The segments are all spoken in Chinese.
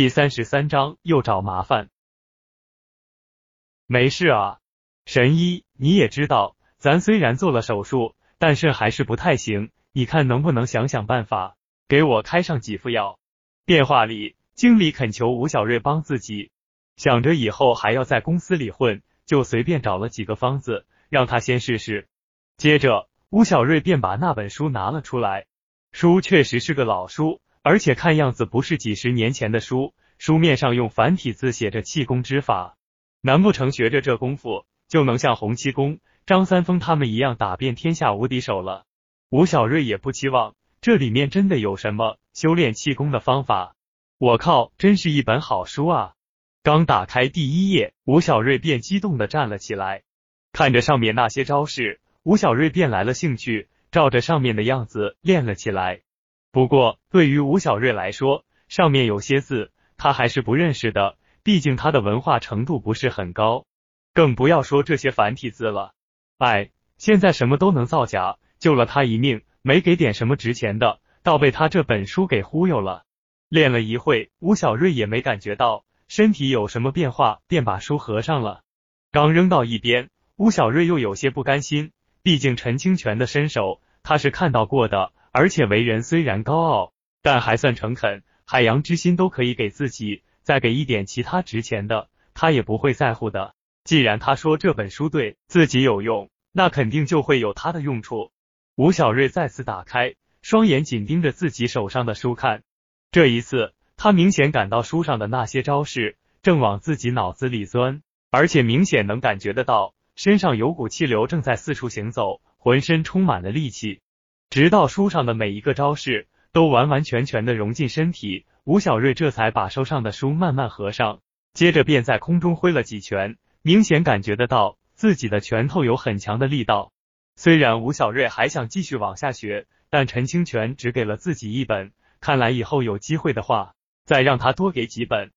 第三十三章又找麻烦。没事啊，神医，你也知道，咱虽然做了手术，但是还是不太行。你看能不能想想办法，给我开上几副药？电话里，经理恳求吴小瑞帮自己，想着以后还要在公司里混，就随便找了几个方子，让他先试试。接着，吴小瑞便把那本书拿了出来，书确实是个老书。而且看样子不是几十年前的书，书面上用繁体字写着气功之法，难不成学着这功夫就能像洪七公、张三丰他们一样打遍天下无敌手了？吴小瑞也不期望这里面真的有什么修炼气功的方法。我靠，真是一本好书啊！刚打开第一页，吴小瑞便激动的站了起来，看着上面那些招式，吴小瑞便来了兴趣，照着上面的样子练了起来。不过，对于吴小瑞来说，上面有些字他还是不认识的，毕竟他的文化程度不是很高，更不要说这些繁体字了。哎，现在什么都能造假，救了他一命，没给点什么值钱的，倒被他这本书给忽悠了。练了一会，吴小瑞也没感觉到身体有什么变化，便把书合上了，刚扔到一边，吴小瑞又有些不甘心，毕竟陈清泉的身手他是看到过的。而且为人虽然高傲，但还算诚恳。海洋之心都可以给自己，再给一点其他值钱的，他也不会在乎的。既然他说这本书对自己有用，那肯定就会有他的用处。吴小瑞再次打开，双眼紧盯着自己手上的书看。这一次，他明显感到书上的那些招式正往自己脑子里钻，而且明显能感觉得到身上有股气流正在四处行走，浑身充满了力气。直到书上的每一个招式都完完全全的融进身体，吴小瑞这才把手上的书慢慢合上，接着便在空中挥了几拳，明显感觉得到自己的拳头有很强的力道。虽然吴小瑞还想继续往下学，但陈清泉只给了自己一本，看来以后有机会的话，再让他多给几本。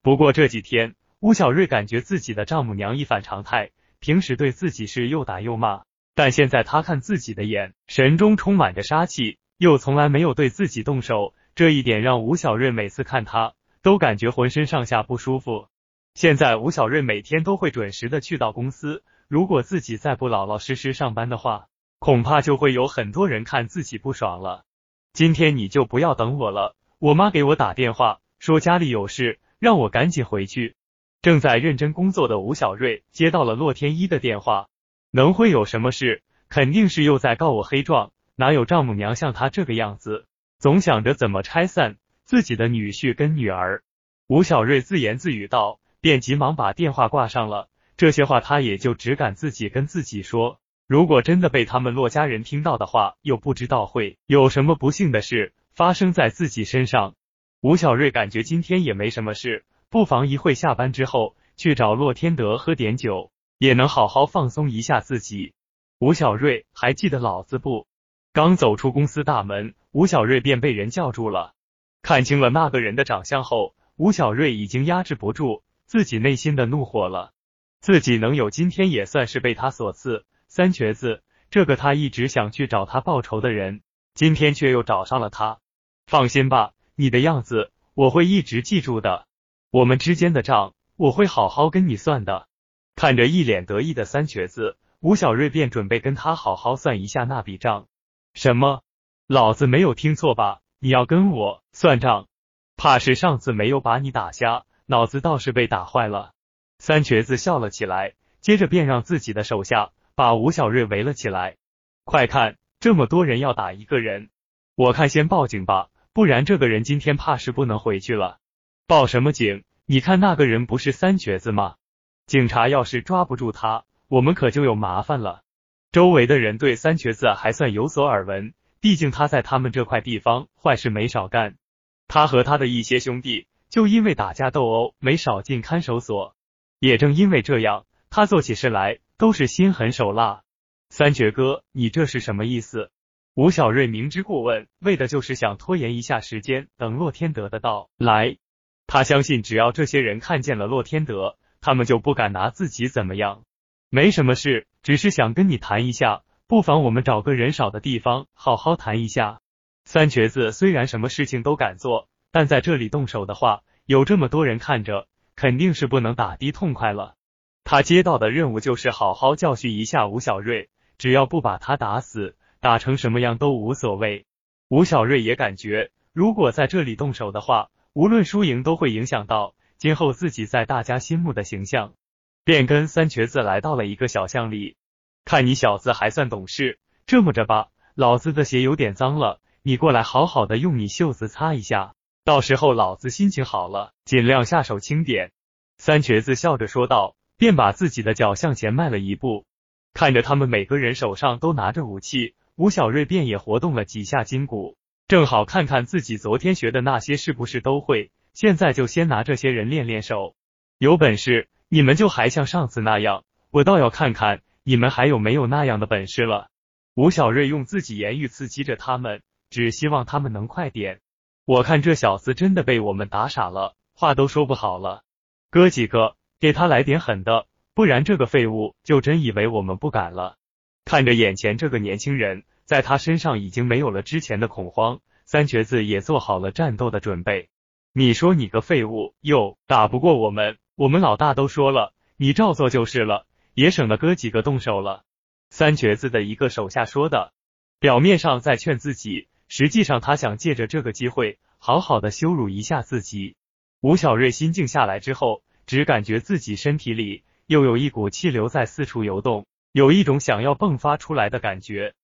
不过这几天，吴小瑞感觉自己的丈母娘一反常态，平时对自己是又打又骂。但现在他看自己的眼神中充满着杀气，又从来没有对自己动手，这一点让吴小瑞每次看他都感觉浑身上下不舒服。现在吴小瑞每天都会准时的去到公司，如果自己再不老老实实上班的话，恐怕就会有很多人看自己不爽了。今天你就不要等我了，我妈给我打电话说家里有事，让我赶紧回去。正在认真工作的吴小瑞接到了洛天依的电话。能会有什么事？肯定是又在告我黑状，哪有丈母娘像他这个样子，总想着怎么拆散自己的女婿跟女儿。吴小瑞自言自语道，便急忙把电话挂上了。这些话他也就只敢自己跟自己说，如果真的被他们骆家人听到的话，又不知道会有什么不幸的事发生在自己身上。吴小瑞感觉今天也没什么事，不妨一会下班之后去找骆天德喝点酒。也能好好放松一下自己。吴小瑞还记得老子不？刚走出公司大门，吴小瑞便被人叫住了。看清了那个人的长相后，吴小瑞已经压制不住自己内心的怒火了。自己能有今天，也算是被他所赐。三瘸子，这个他一直想去找他报仇的人，今天却又找上了他。放心吧，你的样子我会一直记住的。我们之间的账，我会好好跟你算的。看着一脸得意的三瘸子，吴小瑞便准备跟他好好算一下那笔账。什么？老子没有听错吧？你要跟我算账？怕是上次没有把你打瞎，脑子倒是被打坏了。三瘸子笑了起来，接着便让自己的手下把吴小瑞围了起来。快看，这么多人要打一个人，我看先报警吧，不然这个人今天怕是不能回去了。报什么警？你看那个人不是三瘸子吗？警察要是抓不住他，我们可就有麻烦了。周围的人对三瘸子还算有所耳闻，毕竟他在他们这块地方坏事没少干。他和他的一些兄弟就因为打架斗殴没少进看守所，也正因为这样，他做起事来都是心狠手辣。三瘸哥，你这是什么意思？吴小瑞明知故问，为的就是想拖延一下时间，等洛天德的到来。他相信，只要这些人看见了洛天德。他们就不敢拿自己怎么样，没什么事，只是想跟你谈一下，不妨我们找个人少的地方好好谈一下。三瘸子虽然什么事情都敢做，但在这里动手的话，有这么多人看着，肯定是不能打的痛快了。他接到的任务就是好好教训一下吴小瑞，只要不把他打死，打成什么样都无所谓。吴小瑞也感觉，如果在这里动手的话，无论输赢都会影响到今后自己在大家心目的形象。便跟三瘸子来到了一个小巷里，看你小子还算懂事，这么着吧，老子的鞋有点脏了，你过来好好的用你袖子擦一下，到时候老子心情好了，尽量下手轻点。三瘸子笑着说道，便把自己的脚向前迈了一步，看着他们每个人手上都拿着武器，吴小瑞便也活动了几下筋骨，正好看看自己昨天学的那些是不是都会，现在就先拿这些人练练手，有本事。你们就还像上次那样，我倒要看看你们还有没有那样的本事了。吴小瑞用自己言语刺激着他们，只希望他们能快点。我看这小子真的被我们打傻了，话都说不好了。哥几个，给他来点狠的，不然这个废物就真以为我们不敢了。看着眼前这个年轻人，在他身上已经没有了之前的恐慌，三瘸子也做好了战斗的准备。你说你个废物，又打不过我们。我们老大都说了，你照做就是了，也省得哥几个动手了。三瘸子的一个手下说的，表面上在劝自己，实际上他想借着这个机会，好好的羞辱一下自己。吴小瑞心静下来之后，只感觉自己身体里又有一股气流在四处游动，有一种想要迸发出来的感觉。